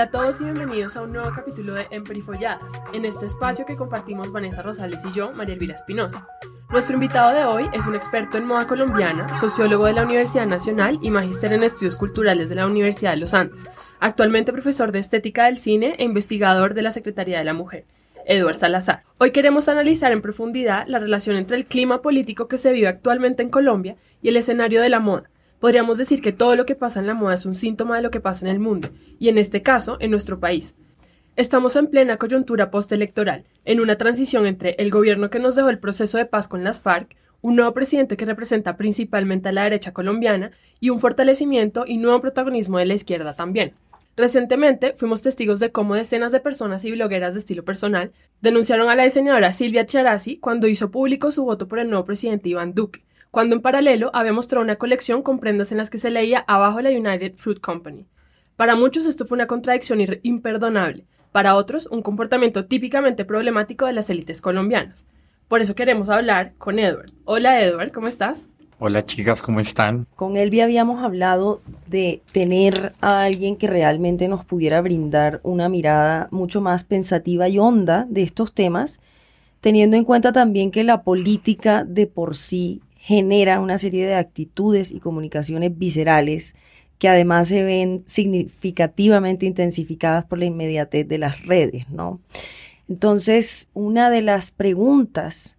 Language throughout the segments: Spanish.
Hola a todos y bienvenidos a un nuevo capítulo de Emperifolladas, en este espacio que compartimos Vanessa Rosales y yo, María Elvira Espinosa. Nuestro invitado de hoy es un experto en moda colombiana, sociólogo de la Universidad Nacional y magíster en estudios culturales de la Universidad de los Andes, actualmente profesor de estética del cine e investigador de la Secretaría de la Mujer. Eduard Salazar. Hoy queremos analizar en profundidad la relación entre el clima político que se vive actualmente en Colombia y el escenario de la moda, Podríamos decir que todo lo que pasa en la moda es un síntoma de lo que pasa en el mundo, y en este caso, en nuestro país. Estamos en plena coyuntura postelectoral, en una transición entre el gobierno que nos dejó el proceso de paz con las FARC, un nuevo presidente que representa principalmente a la derecha colombiana y un fortalecimiento y nuevo protagonismo de la izquierda también. Recientemente fuimos testigos de cómo decenas de personas y blogueras de estilo personal denunciaron a la diseñadora Silvia Charasi cuando hizo público su voto por el nuevo presidente Iván Duque, cuando en paralelo había mostrado una colección con prendas en las que se leía abajo la United Fruit Company. Para muchos esto fue una contradicción imperdonable, para otros un comportamiento típicamente problemático de las élites colombianas. Por eso queremos hablar con Edward. Hola Edward, ¿cómo estás? Hola chicas, ¿cómo están? Con Elvia habíamos hablado de tener a alguien que realmente nos pudiera brindar una mirada mucho más pensativa y honda de estos temas, teniendo en cuenta también que la política de por sí genera una serie de actitudes y comunicaciones viscerales que además se ven significativamente intensificadas por la inmediatez de las redes, ¿no? Entonces, una de las preguntas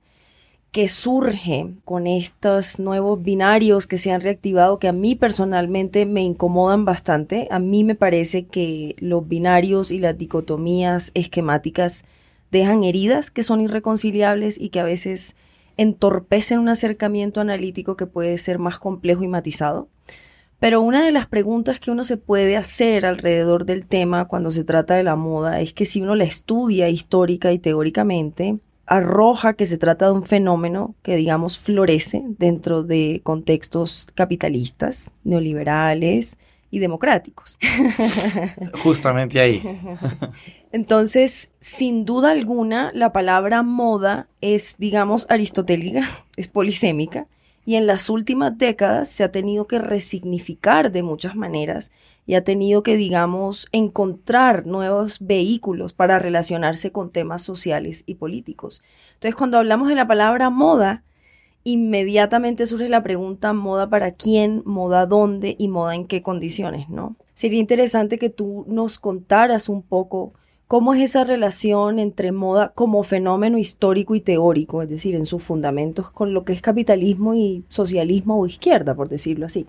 que surge con estos nuevos binarios que se han reactivado, que a mí personalmente me incomodan bastante, a mí me parece que los binarios y las dicotomías esquemáticas dejan heridas que son irreconciliables y que a veces entorpecen un acercamiento analítico que puede ser más complejo y matizado. Pero una de las preguntas que uno se puede hacer alrededor del tema cuando se trata de la moda es que si uno la estudia histórica y teóricamente, arroja que se trata de un fenómeno que, digamos, florece dentro de contextos capitalistas, neoliberales, y democráticos. Justamente ahí. Entonces, sin duda alguna, la palabra moda es, digamos, aristotélica, es polisémica, y en las últimas décadas se ha tenido que resignificar de muchas maneras y ha tenido que, digamos, encontrar nuevos vehículos para relacionarse con temas sociales y políticos. Entonces, cuando hablamos de la palabra moda, inmediatamente surge la pregunta moda para quién, moda dónde y moda en qué condiciones, ¿no? Sería interesante que tú nos contaras un poco cómo es esa relación entre moda como fenómeno histórico y teórico, es decir, en sus fundamentos con lo que es capitalismo y socialismo o izquierda, por decirlo así.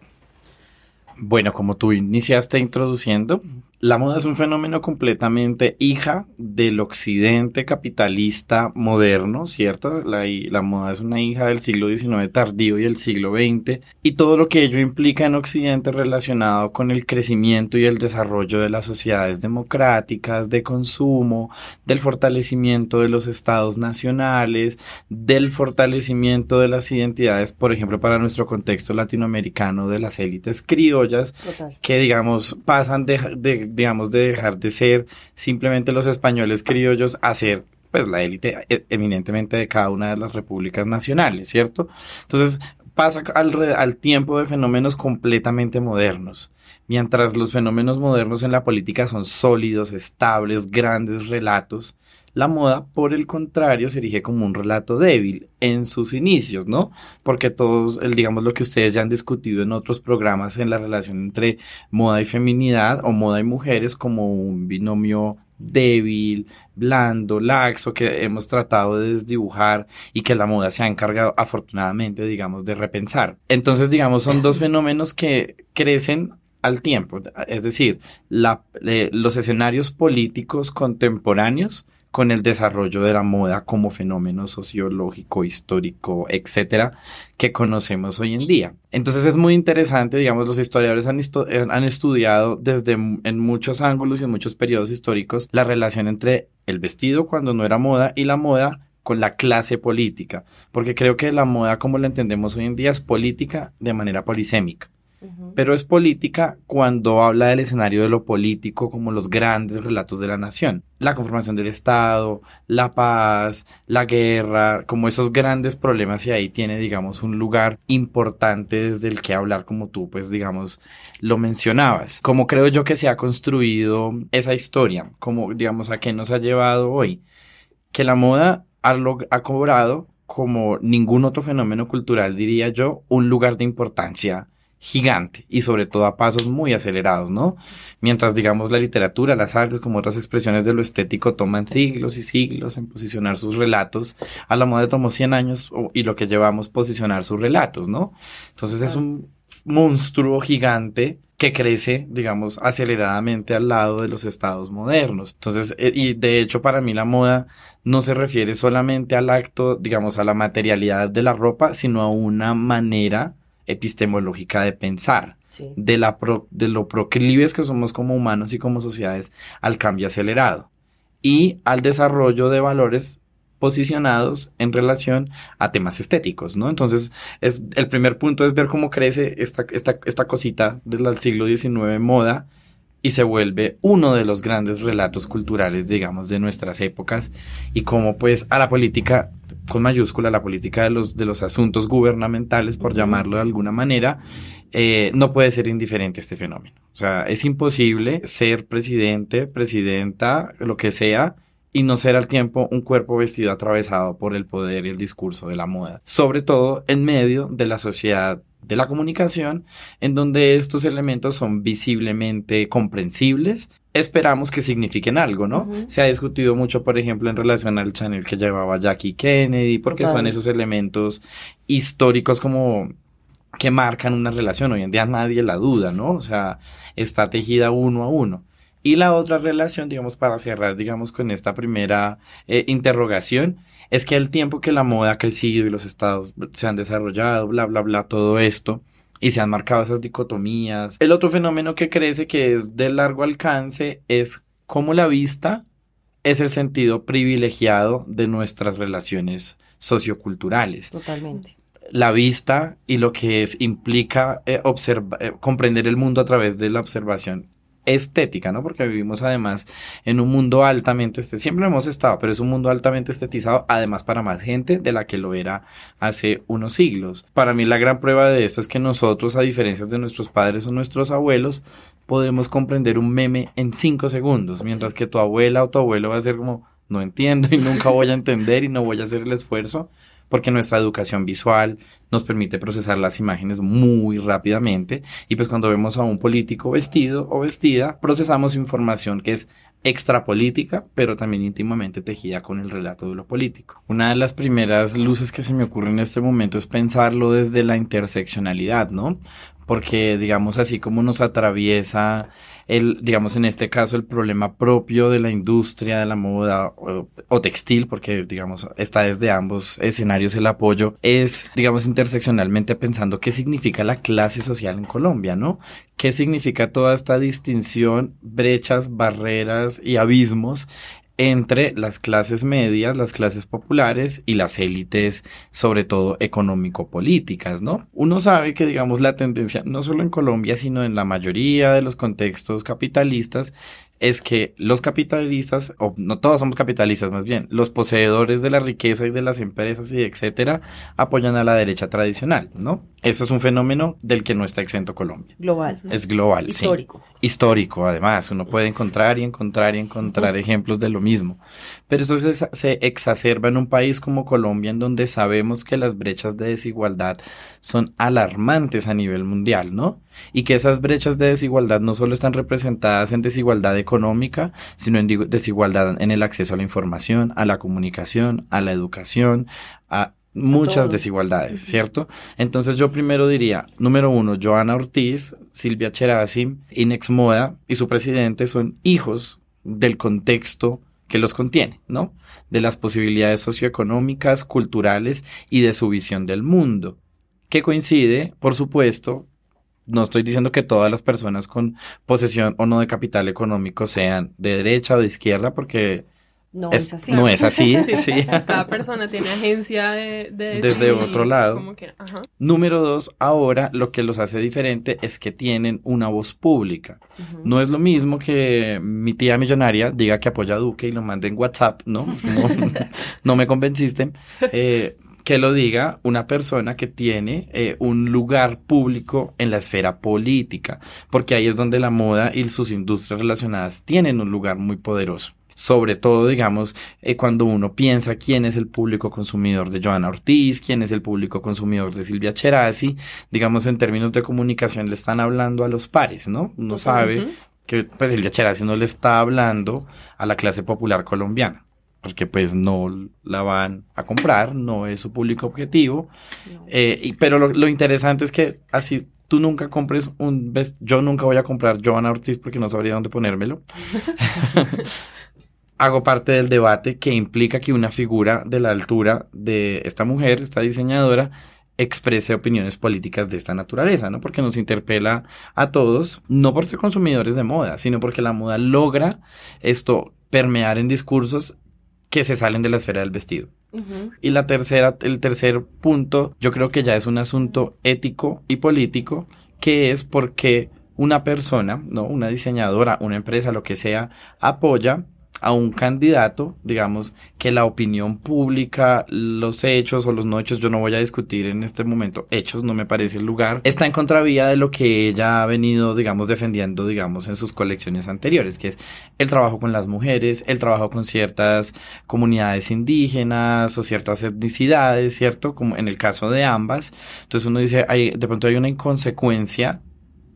Bueno, como tú iniciaste introduciendo, la moda es un fenómeno completamente hija del occidente capitalista moderno, ¿cierto? La, la, moda es una hija del siglo XIX tardío y el siglo XX y todo lo que ello implica en occidente relacionado con el crecimiento y el desarrollo de las sociedades democráticas, de consumo, del fortalecimiento de los estados nacionales, del fortalecimiento de las identidades, por ejemplo, para nuestro contexto latinoamericano, de las élites criollas, que digamos pasan de digamos, de dejar de ser simplemente los españoles criollos a ser pues la élite eh, eminentemente de cada una de las repúblicas nacionales, ¿cierto? Entonces pasa al, al tiempo de fenómenos completamente modernos. Mientras los fenómenos modernos en la política son sólidos, estables, grandes relatos, la moda, por el contrario, se erige como un relato débil en sus inicios, ¿no? Porque todos, el, digamos, lo que ustedes ya han discutido en otros programas en la relación entre moda y feminidad o moda y mujeres como un binomio débil, blando, laxo, que hemos tratado de desdibujar y que la moda se ha encargado afortunadamente, digamos, de repensar. Entonces, digamos, son dos fenómenos que crecen al tiempo, es decir, la, eh, los escenarios políticos contemporáneos con el desarrollo de la moda como fenómeno sociológico, histórico, etcétera, que conocemos hoy en día. Entonces es muy interesante, digamos, los historiadores han, eh, estudiado desde en muchos ángulos y en muchos periodos históricos la relación entre el vestido cuando no era moda y la moda con la clase política, porque creo que la moda como la entendemos hoy en día es política de manera polisémica. Pero es política cuando habla del escenario de lo político como los grandes relatos de la nación. La conformación del Estado, la paz, la guerra, como esos grandes problemas y ahí tiene, digamos, un lugar importante desde el que hablar como tú, pues, digamos, lo mencionabas. Como creo yo que se ha construido esa historia, como, digamos, a qué nos ha llevado hoy. Que la moda ha, ha cobrado como ningún otro fenómeno cultural, diría yo, un lugar de importancia gigante y sobre todo a pasos muy acelerados, ¿no? Mientras, digamos, la literatura, las artes, como otras expresiones de lo estético, toman siglos y siglos en posicionar sus relatos, a la moda tomó 100 años y lo que llevamos posicionar sus relatos, ¿no? Entonces es un monstruo gigante que crece, digamos, aceleradamente al lado de los estados modernos. Entonces, eh, y de hecho para mí la moda no se refiere solamente al acto, digamos, a la materialidad de la ropa, sino a una manera epistemológica de pensar, de, la de lo proclives que somos como humanos y como sociedades al cambio acelerado y al desarrollo de valores posicionados en relación a temas estéticos, ¿no? Entonces, es, el primer punto es ver cómo crece esta, esta, esta cosita desde el siglo XIX moda y se vuelve uno de los grandes relatos culturales, digamos, de nuestras épocas y cómo pues a la política con mayúscula la política de los, de los asuntos gubernamentales, por llamarlo de alguna manera, eh, no puede ser indiferente a este fenómeno. O sea, es imposible ser presidente, presidenta, lo que sea, y no ser al tiempo un cuerpo vestido atravesado por el poder y el discurso de la moda. Sobre todo en medio de la sociedad de la comunicación, en donde estos elementos son visiblemente comprensibles esperamos que signifiquen algo, ¿no? Se ha discutido mucho, por ejemplo, en relación al channel que llevaba Jackie Kennedy, porque son esos elementos históricos como que marcan una relación. Hoy en día nadie la duda, ¿no? O sea, está tejida uno a uno. Y la otra relación, digamos, para cerrar, digamos, con esta primera eh, interrogación, es que el tiempo que la moda ha crecido y los estados se han desarrollado, bla, bla, bla, todo esto, y se han marcado esas dicotomías. El otro fenómeno que crece, que es de largo alcance, es cómo la vista es el sentido privilegiado de nuestras relaciones socioculturales. Totalmente. La vista y lo que es, implica eh, eh, comprender el mundo a través de la observación estética, ¿no? Porque vivimos además en un mundo altamente, este, siempre hemos estado, pero es un mundo altamente estetizado, además para más gente de la que lo era hace unos siglos. Para mí la gran prueba de esto es que nosotros, a diferencia de nuestros padres o nuestros abuelos, podemos comprender un meme en cinco segundos, mientras que tu abuela o tu abuelo va a ser como, no entiendo y nunca voy a entender y no voy a hacer el esfuerzo porque nuestra educación visual nos permite procesar las imágenes muy rápidamente y pues cuando vemos a un político vestido o vestida, procesamos información que es extrapolítica, pero también íntimamente tejida con el relato de lo político. Una de las primeras luces que se me ocurre en este momento es pensarlo desde la interseccionalidad, ¿no? Porque digamos así como nos atraviesa el, digamos en este caso, el problema propio de la industria de la moda o, textil, porque digamos está desde ambos escenarios el apoyo, es, digamos, interseccionalmente pensando qué significa la clase social en Colombia, ¿no? ¿Qué significa toda esta distinción, brechas, barreras y abismos entre las clases medias, las clases populares y las élites, sobre todo económico-políticas, ¿no? Uno sabe que, digamos, la tendencia, no solo en Colombia, sino en la mayoría de los contextos capitalistas, es que los capitalistas, o no todos somos capitalistas más bien, los poseedores de la riqueza y de las empresas y etcétera, apoyan a la derecha tradicional, ¿no? Eso es un fenómeno del que no está exento Colombia. Global. Es global, Histórico. Histórico, además. Uno puede encontrar y encontrar y encontrar ejemplos de lo mismo. Pero eso se, se exacerba en un país como Colombia, en donde sabemos que las brechas de desigualdad son alarmantes a nivel mundial, ¿no? Y que esas brechas de desigualdad no solo están representadas en desigualdad económica, sino en desigualdad en el acceso a la información, a la comunicación, a la educación, a muchas desigualdades, ¿cierto? Entonces yo primero diría, número uno, Joana Ortiz, Silvia Cherasi, Inex Moda y su presidente son hijos del contexto que los contiene, ¿no? De las posibilidades socioeconómicas, culturales y de su visión del mundo, que coincide, por supuesto, no estoy diciendo que todas las personas con posesión o no de capital económico sean de derecha o de izquierda, porque No es, así. No es así, sí. Cada persona tiene agencia de, Desde otro lado. Número dos, ahora lo que los hace diferente es que tienen una voz pública. No es lo mismo que mi tía millonaria diga que apoya a Duque y lo mande en WhatsApp, ¿no? no me convenciste. Eh, que lo diga una persona que tiene eh, un lugar público en la esfera política, porque ahí es donde la moda y sus industrias relacionadas tienen un lugar muy poderoso. Sobre todo, digamos, eh, cuando uno piensa quién es el público consumidor de Joana Ortiz, quién es el público consumidor de Silvia Cherasi, digamos, en términos de comunicación le están hablando a los pares, ¿no? Uno sabe que pues Silvia Cherasi no le está hablando a la clase popular colombiana porque pues no la van a comprar, no es su público objetivo. Eh, y, pero lo, interesante es que así tú nunca compres un vest yo nunca voy a comprar Joana Ortiz porque no sabría dónde ponérmelo. Hago parte del debate que implica que una figura de la altura de esta mujer, esta diseñadora, exprese opiniones políticas de esta naturaleza, ¿no? Porque nos interpela a todos, no por ser consumidores de moda, sino porque la moda logra esto permear en discursos que se salen de la esfera del vestido. Y la tercera, el tercer punto, yo creo que ya es un asunto ético y político, que es porque una persona, ¿no? Una diseñadora, una empresa, lo que sea, apoya a un candidato, digamos, que la opinión pública, los hechos o los no hechos, yo no voy a discutir en este momento, hechos no me parece el lugar, está en contravía de lo que ella ha venido, digamos, defendiendo, digamos, en sus colecciones anteriores, que es el trabajo con las mujeres, el trabajo con ciertas comunidades indígenas o ciertas etnicidades, ¿cierto? Como en el caso de ambas. Entonces uno dice, hay, de pronto hay una inconsecuencia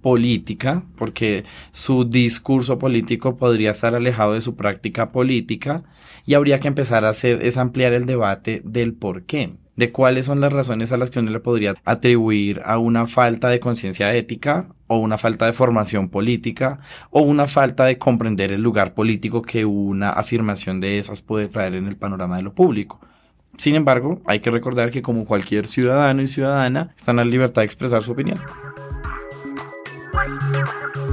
política, porque su discurso político podría estar alejado de su práctica política y habría que empezar a hacer es ampliar el debate del por qué, de cuáles son las razones a las que uno le podría atribuir a una falta de conciencia ética o una falta de formación política o una falta de comprender el lugar político que una afirmación de esas puede traer en el panorama de lo público. Sin embargo, hay que recordar que como cualquier ciudadano y ciudadana están en la libertad de expresar su opinión. Thank you.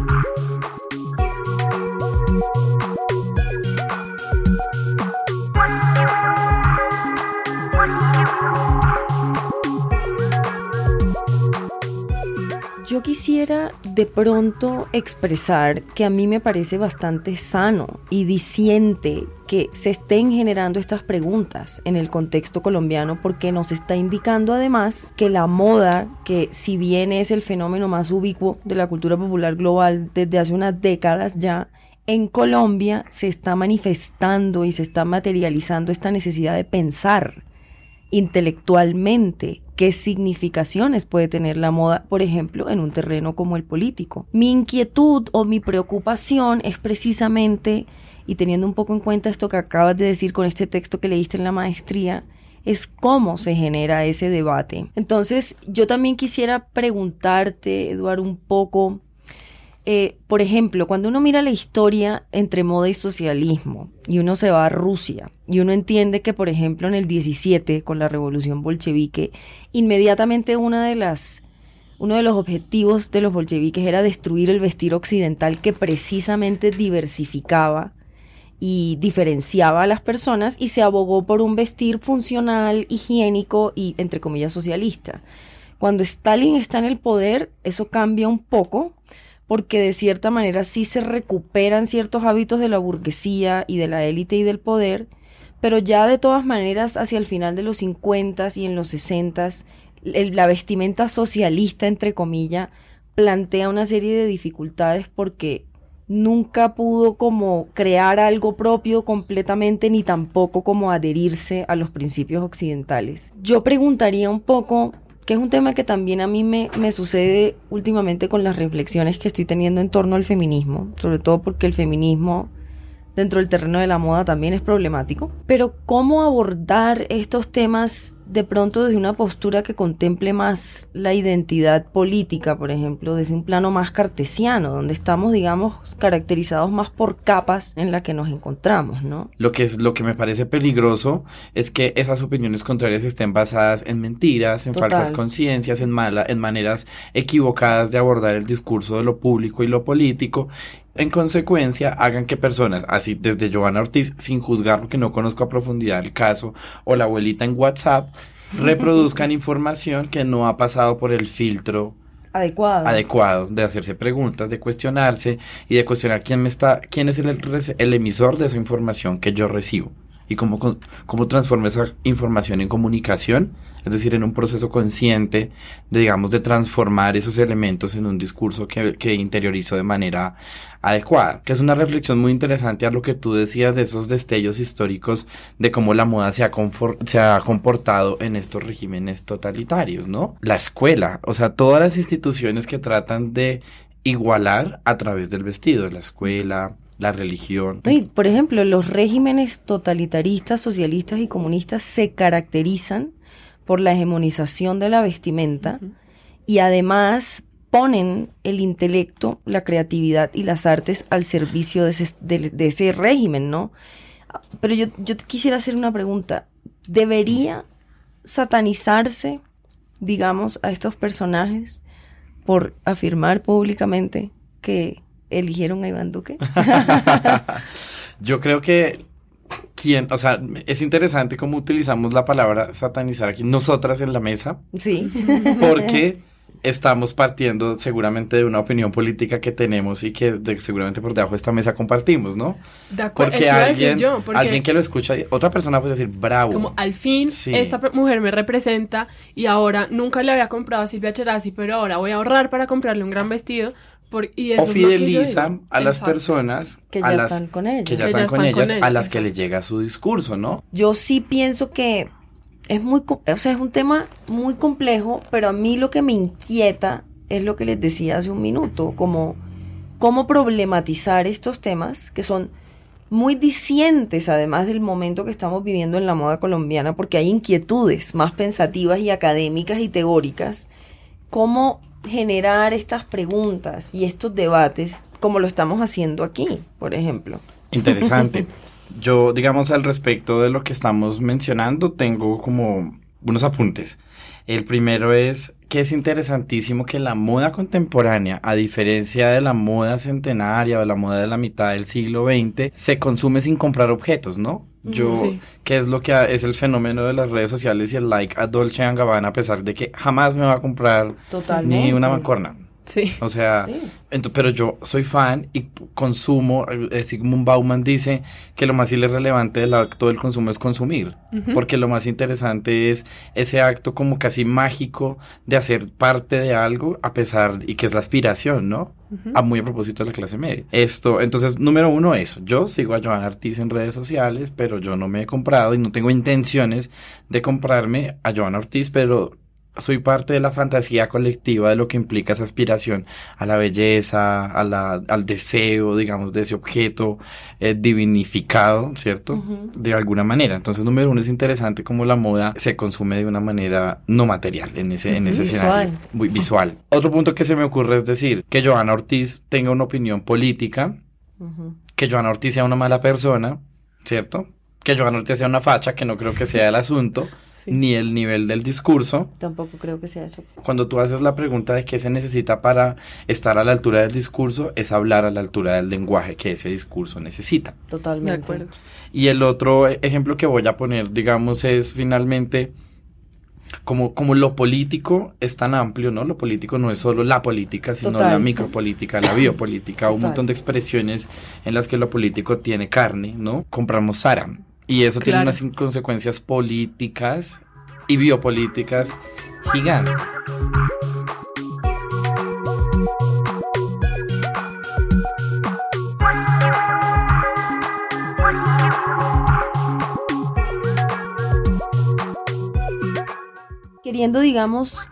Yo quisiera de pronto expresar que a mí me parece bastante sano y diciente que se estén generando estas preguntas en el contexto colombiano porque nos está indicando además que la moda, que si bien es el fenómeno más ubicuo de la cultura popular global desde hace unas décadas ya, en Colombia se está manifestando y se está materializando esta necesidad de pensar intelectualmente qué significaciones puede tener la moda, por ejemplo, en un terreno como el político. Mi inquietud o mi preocupación es precisamente, y teniendo un poco en cuenta esto que acabas de decir con este texto que leíste en la maestría, es cómo se genera ese debate. Entonces, yo también quisiera preguntarte, Eduardo, un poco eh, por ejemplo, cuando uno mira la historia entre moda y socialismo y uno se va a Rusia y uno entiende que, por ejemplo, en el 17, con la revolución bolchevique, inmediatamente uno de los objetivos de los bolcheviques era destruir el vestir occidental que precisamente diversificaba y diferenciaba a las personas y se abogó por un vestir funcional, higiénico y, entre comillas, socialista. Cuando Stalin está en el poder, eso cambia un poco porque de cierta manera sí se recuperan ciertos hábitos de la burguesía y de la élite y del poder, pero ya de todas maneras hacia el final de los 50 y en los 60 la vestimenta socialista, entre comillas, plantea una serie de dificultades porque nunca pudo como crear algo propio completamente ni tampoco como adherirse a los principios occidentales. Yo preguntaría un poco que es un tema que también a mí me, me, sucede últimamente con las reflexiones que estoy teniendo en torno al feminismo, sobre todo porque el feminismo dentro del terreno de la moda también es problemático. Pero cómo abordar estos temas de pronto desde una postura que contemple más la identidad política, por ejemplo, desde un plano más cartesiano, donde estamos, digamos, caracterizados más por capas en las que nos encontramos, ¿no? Lo que es lo que me parece peligroso es que esas opiniones contrarias estén basadas en mentiras, en falsas conciencias, en mala, en maneras equivocadas de abordar el discurso de lo público y lo político en consecuencia, hagan que personas, así desde Giovanna Ortiz, sin juzgar porque no conozco a profundidad el caso, o la abuelita en WhatsApp, reproduzcan información que no ha pasado por el filtro adecuado. adecuado de hacerse preguntas, de cuestionarse y de cuestionar quién me está, quién es el, el emisor de esa información que yo recibo y cómo, cómo transforma esa información en comunicación, es decir, en un proceso consciente de, digamos, de transformar esos elementos en un discurso que, que interiorizo de manera adecuada, que es una reflexión muy interesante a lo que tú decías de esos destellos históricos de cómo la moda se ha, se ha comportado en estos regímenes totalitarios, ¿no? La escuela, o sea, todas las instituciones que tratan de igualar a través del vestido, la escuela, la religión. por ejemplo, los regímenes totalitaristas, socialistas y comunistas se caracterizan por la hegemonización de la vestimenta y además ponen el intelecto, la creatividad y las artes al servicio de ese, régimen, ¿no? Pero yo, yo quisiera hacer una pregunta. ¿Debería satanizarse, digamos, a estos personajes por afirmar públicamente que eligieron a Iván Duque? Yo creo que quien, o sea, es interesante cómo utilizamos la palabra satanizar aquí, nosotras en la mesa. Sí. Porque estamos partiendo seguramente de una opinión política que tenemos y que seguramente por debajo de esta mesa compartimos, ¿no? De acuerdo, porque alguien, alguien que lo escucha, otra persona puede decir, bravo. Como al fin esta mujer me representa y ahora nunca le había comprado a Silvia Cherasi, pero ahora voy a ahorrar para comprarle un gran vestido o fideliza a las personas que ya están con ellas, que ya están, con, ellas, a las que le llega su discurso, ¿no? Yo sí pienso que es muy, o sea, es un tema muy complejo, pero a mí lo que me inquieta es lo que les decía hace un minuto, como cómo problematizar estos temas que son muy disientes además del momento que estamos viviendo en la moda colombiana, porque hay inquietudes más pensativas y académicas y teóricas, cómo generar estas preguntas y estos debates como lo estamos haciendo aquí, por ejemplo. Interesante. Yo, digamos, al respecto de lo que estamos mencionando, tengo como unos apuntes. El primero es que es interesantísimo que la moda contemporánea, a diferencia de la moda centenaria o la moda de la mitad del siglo XX, se consume sin comprar objetos, ¿no? Yo, que es lo que es el fenómeno de las redes sociales y el like a Dolce Gabbana, a pesar de que jamás me va a comprar ni una mancorna. Sí. O sea, pero yo soy fan y consumo. Eh, Sigmund Bauman dice que lo más irrelevante del acto del consumo es consumir. Porque lo más interesante es ese acto como casi mágico de hacer parte de algo a pesar, y que es la aspiración, ¿no? A muy a propósito de la clase media. Esto, entonces, número uno, eso. Yo sigo a Joan Ortiz en redes sociales, pero yo no me he comprado y no tengo intenciones de comprarme a Joan Ortiz, pero soy parte de la fantasía colectiva de lo que implica esa aspiración a la belleza, a la, al deseo, digamos, de ese objeto eh, divinificado, ¿cierto? De alguna manera. Entonces, número uno, es interesante cómo la moda se consume de una manera no material en ese, en ese escenario. Muy visual. Otro punto que se me ocurre es decir que Joana Ortiz tenga una opinión política, que Joana Ortiz sea una mala persona, ¿cierto? Que Joan Ortiz sea una facha, que no creo que sea el asunto, ni el nivel del discurso. Tampoco creo que sea eso. Cuando tú haces la pregunta de qué se necesita para estar a la altura del discurso, es hablar a la altura del lenguaje que ese discurso necesita. Totalmente. De acuerdo. Y el otro ejemplo que voy a poner, digamos, es finalmente como, como lo político es tan amplio, ¿no? Lo político no es solo la política, sino la micropolítica, la biopolítica, un montón de expresiones en las que lo político tiene carne, ¿no? Compramos Sara y eso tiene unas consecuencias políticas y biopolíticas gigantes. Queriendo, digamos,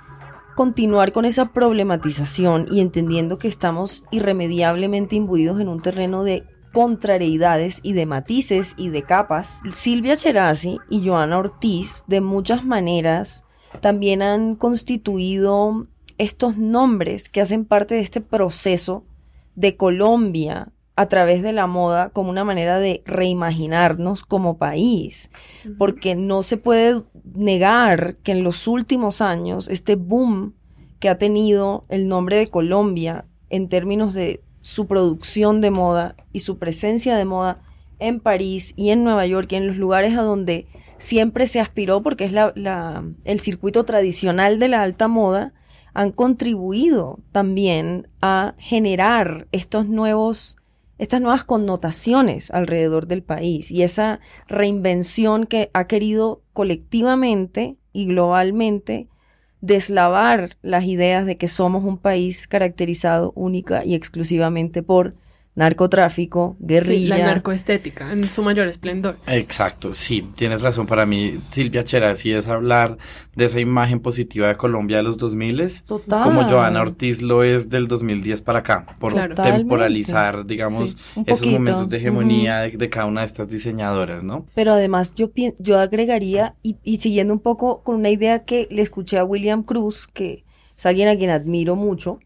continuar con esa problematización y entendiendo que estamos irremediablemente imbuidos en un terreno de contrariedades y de matices y de capas. Silvia Cherasi y Joana Ortiz, de muchas maneras, también han constituido estos nombres que hacen parte de este proceso de Colombia a través de la moda como una manera de reimaginarnos como país, porque no se puede negar que en los últimos años este boom que ha tenido el nombre de Colombia en términos de su producción de moda y su presencia de moda en París y en Nueva York y en los lugares a donde siempre se aspiró porque es el circuito tradicional de la alta moda, han contribuido también a generar estos nuevos, estas nuevas connotaciones alrededor del país y esa reinvención que ha querido colectivamente y globalmente deslavar las ideas de que somos un país caracterizado única y exclusivamente por narcotráfico, guerrilla. la narcoestética en su mayor esplendor. Exacto, sí, tienes razón. Para mí, Silvia Cherasi es hablar de esa imagen positiva de Colombia de los 2000 Total. como Joana Ortiz lo es del 2010 para acá, por temporalizar, digamos, esos momentos de hegemonía de, cada una de estas diseñadoras, ¿no? Pero además yo, yo agregaría, y, y siguiendo un poco con una idea que le escuché a William Cruz, que es alguien a quien admiro mucho,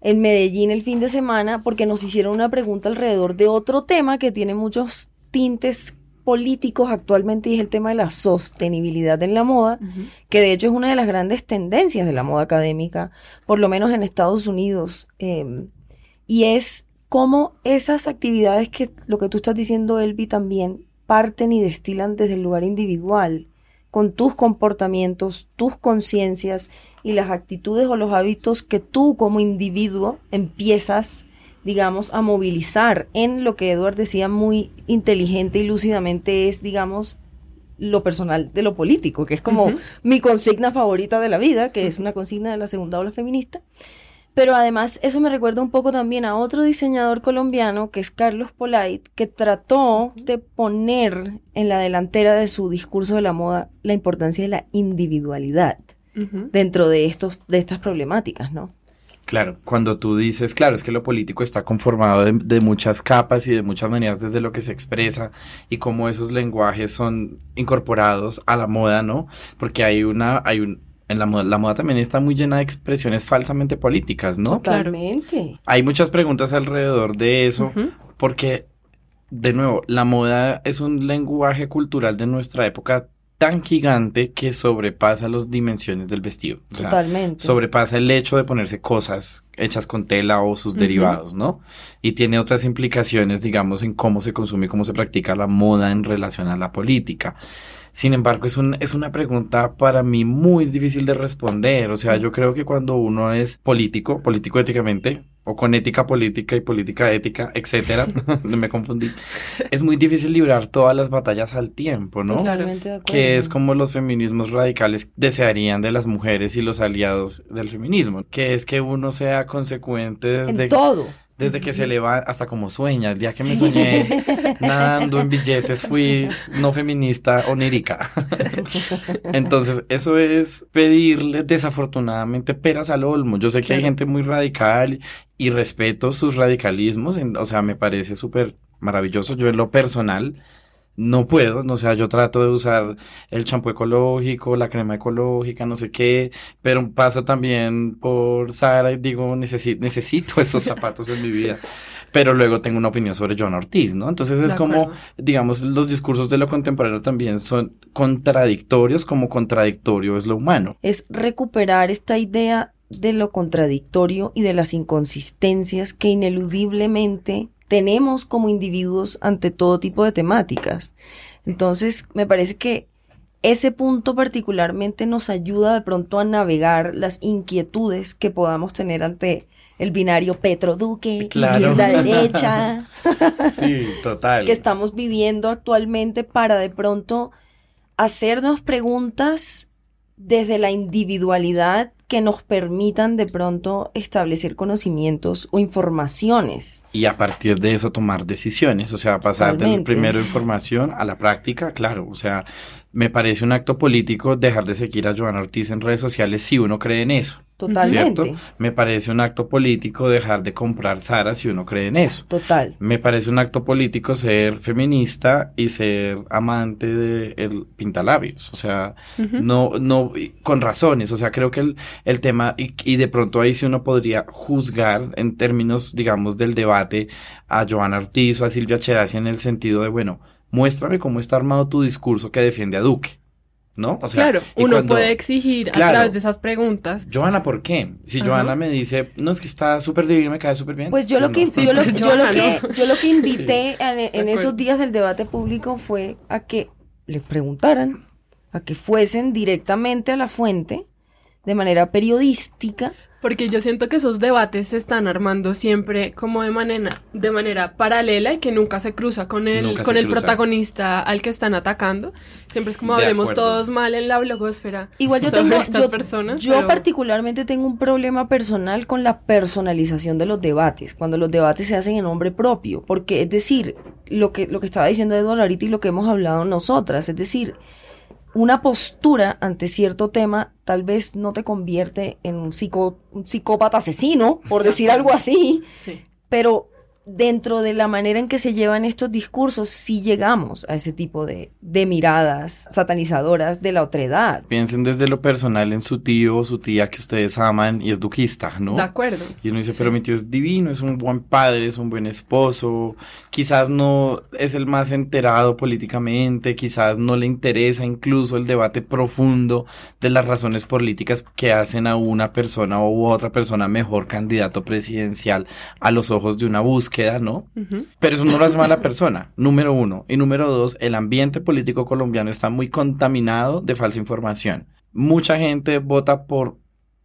en Medellín el fin de semana porque nos hicieron una pregunta alrededor de otro tema que tiene muchos tintes políticos actualmente y es el tema de la sostenibilidad en la moda, que de hecho es una de las grandes tendencias de la moda académica, por lo menos en Estados Unidos, em, y es cómo esas actividades que lo que tú estás diciendo, Elvi, también parten y destilan desde el lugar individual, con tus comportamientos, tus conciencias y las actitudes o los hábitos que tú como individuo empiezas, digamos, a movilizar en lo que Edward decía muy inteligente y lúcidamente es, digamos, lo personal de lo político, que es como mi consigna favorita de la vida, que es una consigna de la segunda ola feminista. Pero además eso me recuerda un poco también a otro diseñador colombiano, que es Carlos Polait, que trató de poner en la delantera de su discurso de la moda la importancia de la individualidad dentro de, estos, de estas problemáticas, ¿no? Claro, cuando tú dices, claro, es que lo político está conformado de, muchas capas y de muchas maneras desde lo que se expresa y cómo esos lenguajes son incorporados a la moda, ¿no? Porque hay una, hay un, en la moda, la moda también está muy llena de expresiones falsamente políticas, ¿no? Totalmente. Hay muchas preguntas alrededor de eso, porque, de nuevo, la moda es un lenguaje cultural de nuestra época tan gigante que sobrepasa las dimensiones del vestido. Totalmente. Sobrepasa el hecho de ponerse cosas hechas con tela o sus derivados, ¿no? Y tiene otras implicaciones, digamos, en cómo se consume y cómo se practica la moda en relación a la política. Sin embargo, es, un, es una pregunta para mí muy difícil de responder. O sea, yo creo que cuando uno es político, político éticamente, o con ética política y política ética, etcétera, no me confundí, es muy difícil librar todas las batallas al tiempo, ¿no? Totalmente Que es como los feminismos radicales desearían de las mujeres y los aliados del feminismo, que es que uno sea consecuente desde... En todo desde que se le va hasta como sueña. El día que me soñé nadando en billetes fui no feminista onírica. Entonces, eso es pedirle desafortunadamente peras al olmo. Yo sé que hay gente muy radical y respeto sus radicalismos. o sea, me parece súper maravilloso. Yo en lo personal no puedo, o sea, yo trato de usar el champú ecológico, la crema ecológica, no sé qué, pero paso también por Sara y digo, necesito, necesito esos zapatos en mi vida. Pero luego tengo una opinión sobre John Ortiz, ¿no? Entonces es como, digamos, los discursos de lo contemporáneo también son contradictorios, como contradictorio es lo humano. Es recuperar esta idea de lo contradictorio y de las inconsistencias que ineludiblemente tenemos como individuos ante todo tipo de temáticas. Entonces, me parece que ese punto particularmente nos ayuda de pronto a navegar las inquietudes que podamos tener ante el binario Petro-Duque, izquierda derecha. sí, total. que estamos viviendo actualmente para de pronto hacernos preguntas desde la individualidad que nos permitan de pronto establecer conocimientos o informaciones. Y a partir de eso tomar decisiones, o sea, pasar del primero información a la práctica, claro, o sea, me parece un acto político dejar de seguir a Joana Ortiz en redes sociales si uno cree en eso. Totalmente. ¿cierto? Me parece un acto político dejar de comprar Sara si uno cree en eso. Total. Me parece un acto político ser feminista y ser amante de el pintalabios. O sea, no, no, con razones. O sea, creo que el, el tema, y, y, de pronto ahí sí uno podría juzgar en términos, digamos, del debate a Joana Ortiz o a Silvia Cherasi en el sentido de, bueno, muéstrame cómo está armado tu discurso que defiende a Duque. ¿no? O sea, claro, uno cuando, puede exigir claro, a través de esas preguntas. Joana, ¿por qué? Si Ajá. Joana me dice, no es que está súper divino, me cae súper bien. Pues yo, lo, que, no. sí, yo, lo, yo, lo que, yo lo que invité sí. en, en esos días del debate público fue a que le preguntaran, a que fuesen directamente a la fuente de manera periodística porque yo siento que esos debates se están armando siempre como de manera, de manera paralela y que nunca se cruza con el, con el cruza. protagonista al que están atacando. Siempre es como de hablemos acuerdo. todos mal en la blogosfera. Igual yo tengo, estas yo, personas. Yo pero... particularmente tengo un problema personal con la personalización de los debates, cuando los debates se hacen en nombre propio. Porque es decir, lo que, lo que estaba diciendo Eduardo ahorita y lo que hemos hablado nosotras, es decir, una postura ante cierto tema tal vez no te convierte en un, psico, un psicópata asesino, por decir algo así, sí. pero dentro de la manera en que se llevan estos discursos, sí llegamos a ese tipo de, de miradas satanizadoras de la otredad. Piensen desde lo personal en su tío o su tía que ustedes aman y es duquista, ¿no? De acuerdo. Y uno dice, sí. pero mi tío es divino, es un buen padre, es un buen esposo, quizás no es el más enterado políticamente, quizás no le interesa incluso el debate profundo de las razones políticas que hacen a una persona u otra persona mejor candidato presidencial a los ojos de una búsqueda queda, ¿no? Uh -huh. Pero eso no lo hace mala persona, número uno. Y número dos, el ambiente político colombiano está muy contaminado de falsa información. Mucha gente vota por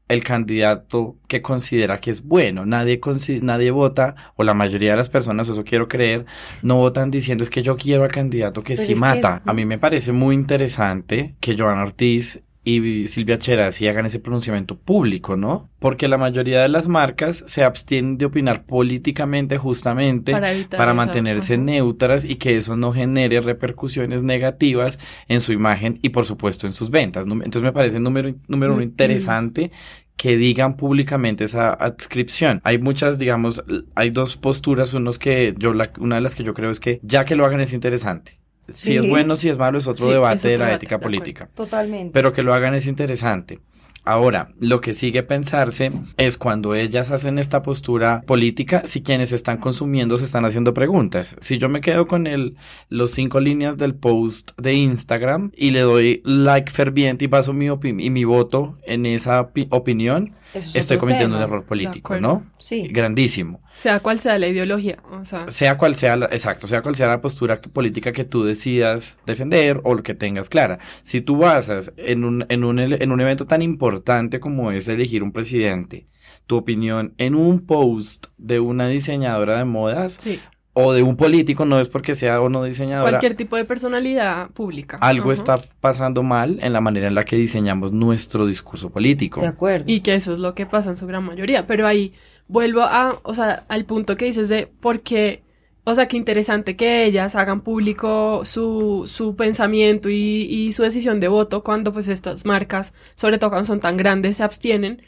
el candidato que considera que es bueno. Nadie, nadie vota, o la mayoría de las personas, eso quiero creer, no votan diciendo es que yo quiero al candidato que Pero sí mata. Que es... A mí me parece muy interesante que Joana Ortiz y Silvia Cherasi hagan ese pronunciamiento público, ¿no? Porque la mayoría de las marcas se abstienen de opinar políticamente justamente para, para mantenerse eso. neutras y que eso no genere repercusiones negativas en su imagen y por supuesto en sus ventas. Entonces me parece número, número uno interesante que digan públicamente esa adscripción. Hay muchas, digamos, hay dos posturas, unos que yo, la, una de las que yo creo es que ya que lo hagan es interesante. Sí. Si es bueno, si es malo, es otro sí, debate es otro de la debate, ética de política. Totalmente. Pero que lo hagan es interesante. Ahora, lo que sigue pensarse es cuando ellas hacen esta postura política, si quienes están consumiendo se están haciendo preguntas. Si yo me quedo con el, los cinco líneas del post de Instagram y le doy like ferviente y paso mi, y mi voto en esa opi opinión, estoy cometiendo tema. un error político, ¿no? Sí. Grandísimo. Sea cual sea la ideología. O sea. sea cual sea la, exacto, sea cual sea la postura política que tú decidas defender o lo que tengas clara. Si tú basas en un, en un, en un evento tan importante como es elegir un presidente, tu opinión en un post de una diseñadora de modas, sí o de un político, no es porque sea o no diseñadora. Cualquier tipo de personalidad pública. Algo está pasando mal en la manera en la que diseñamos nuestro discurso político. De acuerdo. Y que eso es lo que pasa en su gran mayoría. Pero ahí vuelvo a, o sea, al punto que dices de por qué, o sea, qué interesante que ellas hagan público su, su pensamiento y, y su decisión de voto cuando pues estas marcas, sobre todo cuando son tan grandes, se abstienen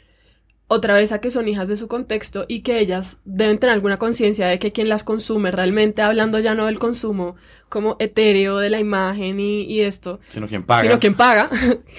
otra vez a que son hijas de su contexto y que ellas deben tener alguna conciencia de que quien las consume realmente, hablando ya no del consumo como etéreo de la imagen y, y esto, sino quien paga, sino quien paga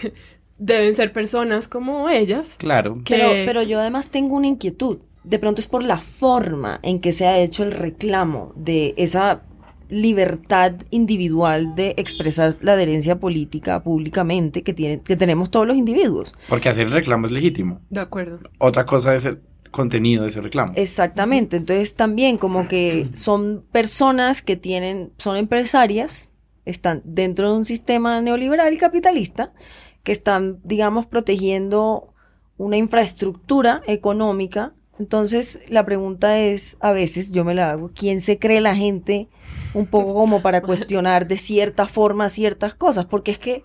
deben ser personas como ellas. Claro. Que... Pero, pero yo además tengo una inquietud. De pronto es por la forma en que se ha hecho el reclamo de esa libertad individual de expresar la adherencia política públicamente que, tiene, que tenemos todos los individuos. Porque hacer el reclamo es legítimo. De acuerdo. Otra cosa es el contenido de ese reclamo. Exactamente. Entonces también como que son personas que tienen, son empresarias, están dentro de un sistema neoliberal y capitalista, que están, digamos, protegiendo una infraestructura económica entonces, la pregunta es, a veces yo me la hago, ¿quién se cree la gente un poco como para cuestionar de cierta forma ciertas cosas? Porque es que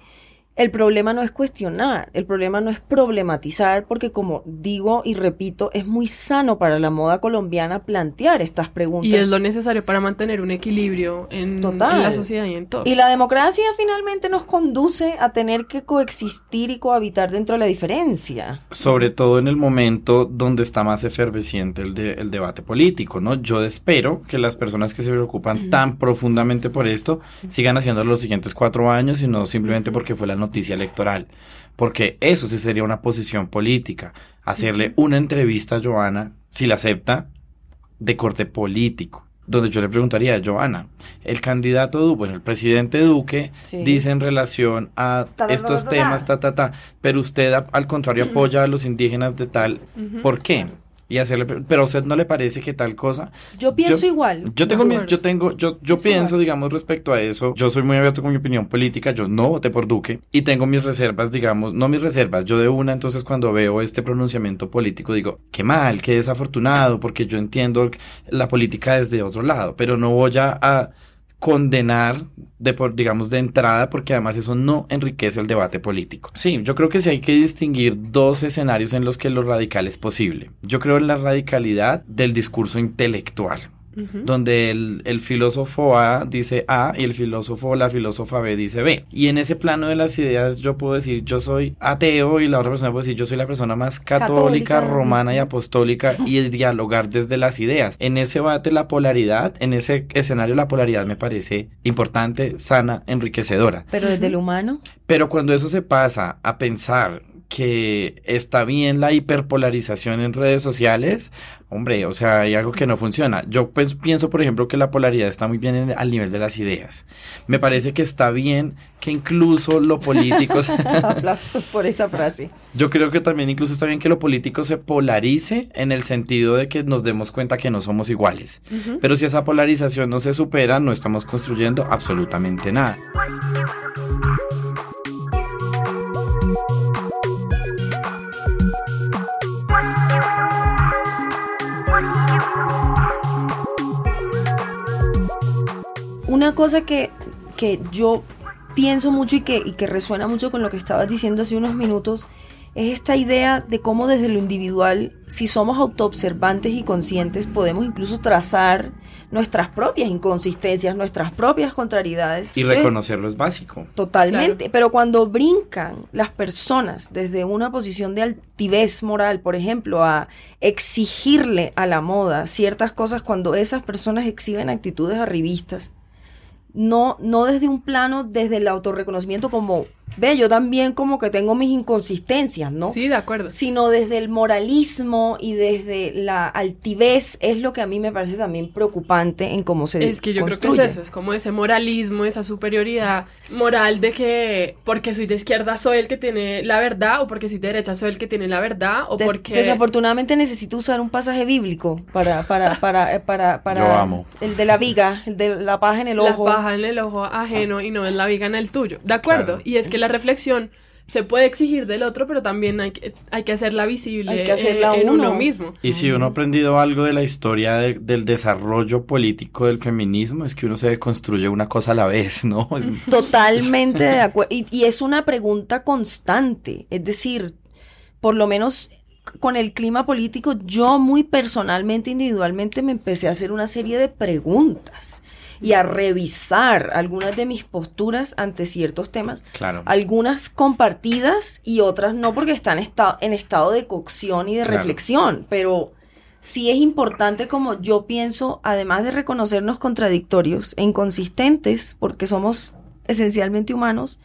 el problema no es cuestionar, el problema no es problematizar, porque como digo y repito, es muy sano para la moda colombiana plantear estas preguntas. Y es lo necesario para mantener un equilibrio en, en la sociedad y en todo. Y la democracia finalmente nos conduce a tener que coexistir y cohabitar dentro de la diferencia. Sobre todo en el momento donde está más efervesciente el, de, el debate político, ¿no? Yo espero que las personas que se preocupan tan profundamente por esto sigan haciéndolo los siguientes cuatro años y no simplemente porque fue la noticia electoral, porque eso sí sería una posición política, hacerle una entrevista a Joana, si la acepta, de corte político. Donde yo le preguntaría a Joana, el candidato, bueno, el presidente Duque dice en relación a estos temas, ta, ta, ta, pero usted al contrario apoya a los indígenas de tal, ¿por qué? Y hacerle pero a usted no le parece que tal cosa. Yo pienso igual. yo tengo mis, yo tengo yo yo pienso digamos respecto a eso yo soy muy abierto con mi opinión política yo no voté por Duque y tengo mis reservas digamos no mis reservas yo de una entonces cuando veo este pronunciamiento político digo qué mal qué desafortunado porque yo entiendo la política desde otro lado pero no voy a, a condenar de por, digamos, de entrada, porque además eso no enriquece el debate político. Sí, yo creo que sí hay que distinguir dos escenarios en los que lo radical es posible. Yo creo en la radicalidad del discurso intelectual donde el, filósofo A dice A y el filósofo o la filósofa B dice B. Y en ese plano de las ideas yo puedo decir yo soy ateo y la otra persona puede decir yo soy la persona más católica, romana y apostólica y dialogar desde las ideas. En ese debate la polaridad, en ese escenario la polaridad me parece importante, sana, enriquecedora. Pero desde el humano. Pero cuando eso se pasa a pensar que está bien la hiperpolarización en redes sociales, hombre, o sea, hay algo que no funciona. Yo pues, pienso, por ejemplo, que la polaridad está muy bien al nivel de las ideas. Me parece que está bien que incluso lo político... Aplausos por esa frase. Yo creo que también incluso está bien que lo político se polarice en el sentido de que nos demos cuenta que no somos iguales. Pero si esa polarización no se supera, no estamos construyendo absolutamente nada. Una cosa que, que yo pienso mucho y que, y que resuena mucho con lo que estabas diciendo hace unos minutos es esta idea de cómo desde lo individual, si somos autoobservantes y conscientes, podemos incluso trazar nuestras propias inconsistencias, nuestras propias contrariedades. Y reconocerlo es básico. Totalmente, pero cuando brincan las personas desde una posición de altivez moral, por ejemplo, a exigirle a la moda ciertas cosas cuando esas personas exhiben actitudes arribistas, no, no desde un plano, desde el autorreconocimiento como Ve, yo también como que tengo mis inconsistencias, ¿no? Sí, de acuerdo. Sino desde el moralismo y desde la altivez es lo que a mí me parece también preocupante en cómo se Es que yo creo que es eso, es como ese moralismo, esa superioridad moral de que porque soy de izquierda soy el que tiene la verdad o porque soy de derecha soy el que tiene la verdad o porque... Desafortunadamente necesito usar un pasaje bíblico para, para, para, eh, para, para, amo. el de la viga, el de la paja en el ojo. La paja en el ojo ajeno y no en la viga en el tuyo. De acuerdo. Y es que la reflexión se puede exigir del otro, pero también hay que, hay que hacerla visible en, uno. mismo. Y si uno ha aprendido algo de la historia del desarrollo político del feminismo, es que uno se construye una cosa a la vez, ¿no? Totalmente de acuerdo. Y, y es una pregunta constante. Es decir, por lo menos con el clima político, yo muy personalmente, individualmente, me empecé a hacer una serie de preguntas y a revisar algunas de mis posturas ante ciertos temas. Claro. Algunas compartidas y otras no porque están en estado de cocción y de reflexión, pero sí es importante como yo pienso, además de reconocernos contradictorios e inconsistentes, porque somos esencialmente humanos,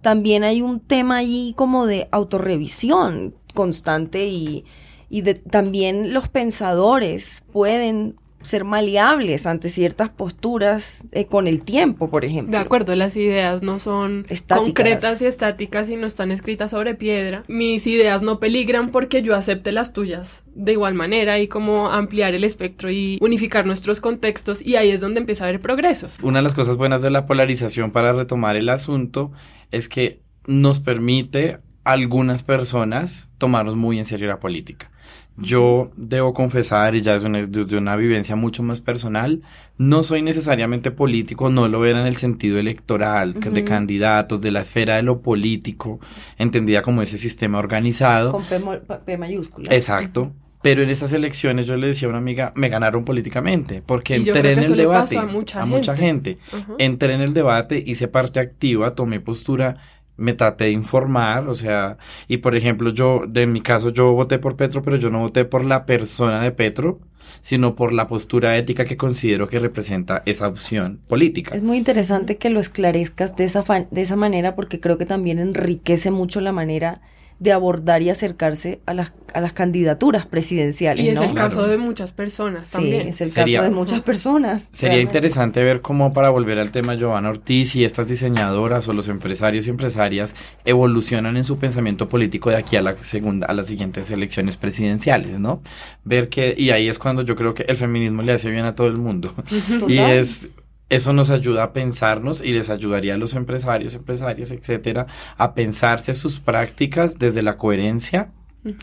también hay un tema allí como de autorrevisión constante y, y de, también los pensadores pueden ser maleables ante ciertas posturas eh, con el tiempo, por ejemplo. De acuerdo, las ideas no son concretas y estáticas y no están escritas sobre piedra. Mis ideas no peligran porque yo acepte las tuyas de igual manera y como ampliar el espectro y unificar nuestros contextos y ahí es donde empieza a haber progreso. Una de las cosas buenas de la polarización para retomar el asunto es que nos permite a algunas personas tomarnos muy en serio la política. Yo debo confesar, y ya es una, desde una vivencia mucho más personal, no soy necesariamente político, no lo era en el sentido electoral, de candidatos, de la esfera de lo político, entendida como ese sistema organizado. Con P, mayúscula. Exacto. Pero en esas elecciones yo le decía a una amiga, me ganaron políticamente, porque entré en el debate. pasó a mucha gente. Ajá. Entré en el debate, hice parte activa, tomé postura, me traté de informar, o sea, y por ejemplo, yo, de mi caso, yo voté por Petro, pero yo no voté por la persona de Petro, sino por la postura ética que considero que representa esa opción política. Es muy interesante que lo esclarezcas de esa, de esa manera porque creo que también enriquece mucho la manera de abordar y acercarse a las, a las candidaturas presidenciales, Y es ¿no? el Claro. caso de muchas personas Sí, también. es el Sería- caso de muchas personas. Sería realmente. interesante ver cómo para volver al tema Giovanna Ortiz y estas diseñadoras o los empresarios y empresarias evolucionan en su pensamiento político de aquí a la segunda, a las siguientes elecciones presidenciales, ¿no? Ver que, y ahí es cuando yo creo que el feminismo le hace bien a todo el mundo. y es, eso nos ayuda a pensarnos y les ayudaría a los empresarios, empresarias, etcétera, a pensarse sus prácticas desde la coherencia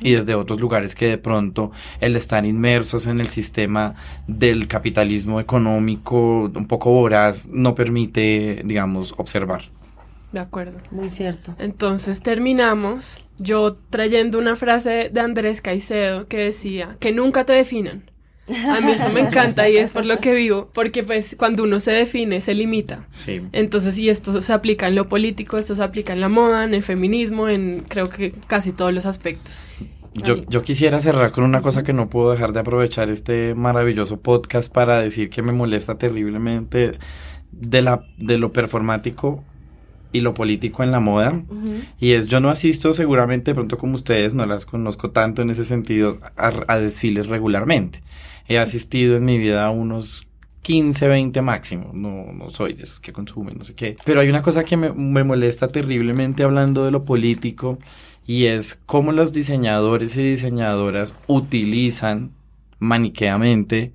y desde otros lugares que de pronto el estar inmersos en el sistema del capitalismo económico un poco voraz no permite, digamos, observar. De acuerdo. Muy cierto. Entonces terminamos yo trayendo una frase de Andrés Caicedo que decía que nunca te definan. A mí eso me encanta y es por lo que vivo, porque pues cuando uno se define se limita. Sí. Entonces, y esto se aplica en lo político, esto se aplica en la moda, en el feminismo, en creo que casi todos los aspectos. Yo, yo quisiera cerrar con una cosa que no puedo dejar de aprovechar este maravilloso podcast para decir que me molesta terriblemente de, la, de lo performático y lo político en la moda. Y es, yo no asisto seguramente de pronto como ustedes, no las conozco tanto en ese sentido, a, a desfiles regularmente. He asistido en mi vida a unos 15, 20 máximo. No, no soy de esos que consumen, no sé qué. Pero hay una cosa que me, me molesta terriblemente hablando de lo político y es cómo los diseñadores y diseñadoras utilizan maniqueamente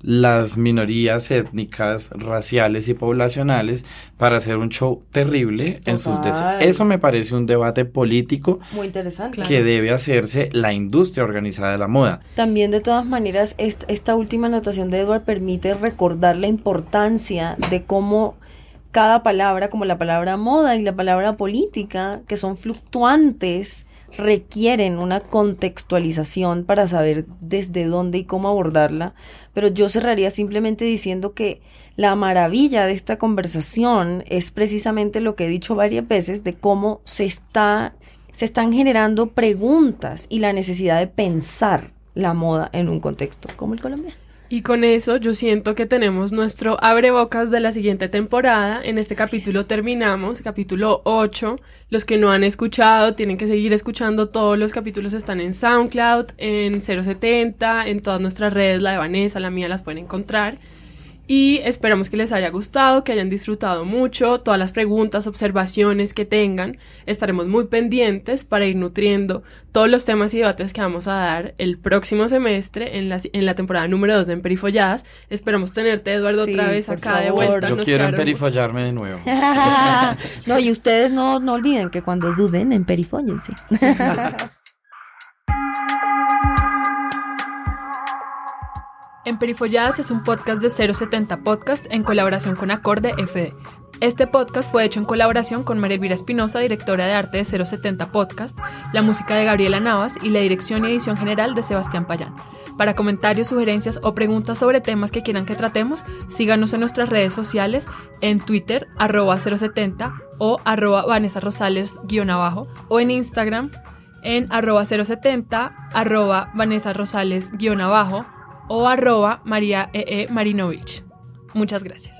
las minorías étnicas, raciales y poblacionales para hacer un show terrible en sus. Eso me parece un debate político Muy interesante. Claro. que debe hacerse la industria organizada de la moda. También de todas maneras, est- esta última anotación de Edward permite recordar la importancia de cómo cada palabra, como la palabra moda y la palabra política, que son fluctuantes, requieren una contextualización para saber desde dónde y cómo abordarla. Pero yo cerraría simplemente diciendo que la maravilla de esta conversación es precisamente lo que he dicho varias veces de cómo se está se están generando preguntas y la necesidad de pensar la moda en un contexto como el colombiano. Y con eso yo siento que tenemos nuestro abrebocas de la siguiente temporada. En este capítulo terminamos, capítulo 8. Los que no han escuchado tienen que seguir escuchando. Todos los capítulos están en SoundCloud, en 070, en todas nuestras redes, la de Vanessa, la mía, las pueden encontrar. Y esperamos que les haya gustado, que hayan disfrutado mucho, todas las preguntas, observaciones que tengan. Estaremos muy pendientes para ir nutriendo todos los temas y debates que vamos a dar el próximo semestre en la, en la temporada número 2 de Emperifolladas. Esperamos tenerte, Eduardo, Sí, otra vez acá de vuelta. Yo Nos quiero emperifollarme de nuevo. no, y ustedes no, no olviden que cuando duden, emperifóllense. Emperifolladas es un podcast de 070 Podcast en colaboración con Acorde FD. Este podcast fue hecho en colaboración con María Elvira Espinosa, directora de arte de 070 Podcast, la música de Gabriela Navas y la dirección y edición general de Sebastián Payán. Para comentarios, sugerencias o preguntas sobre temas que quieran que tratemos, síganos en nuestras redes sociales en Twitter, arroba 070 o arroba Vanessa Rosales guion abajo o en Instagram en arroba 070, arroba Vanessa Rosales guion abajo o arroba María E. E. Marinovich. Muchas gracias.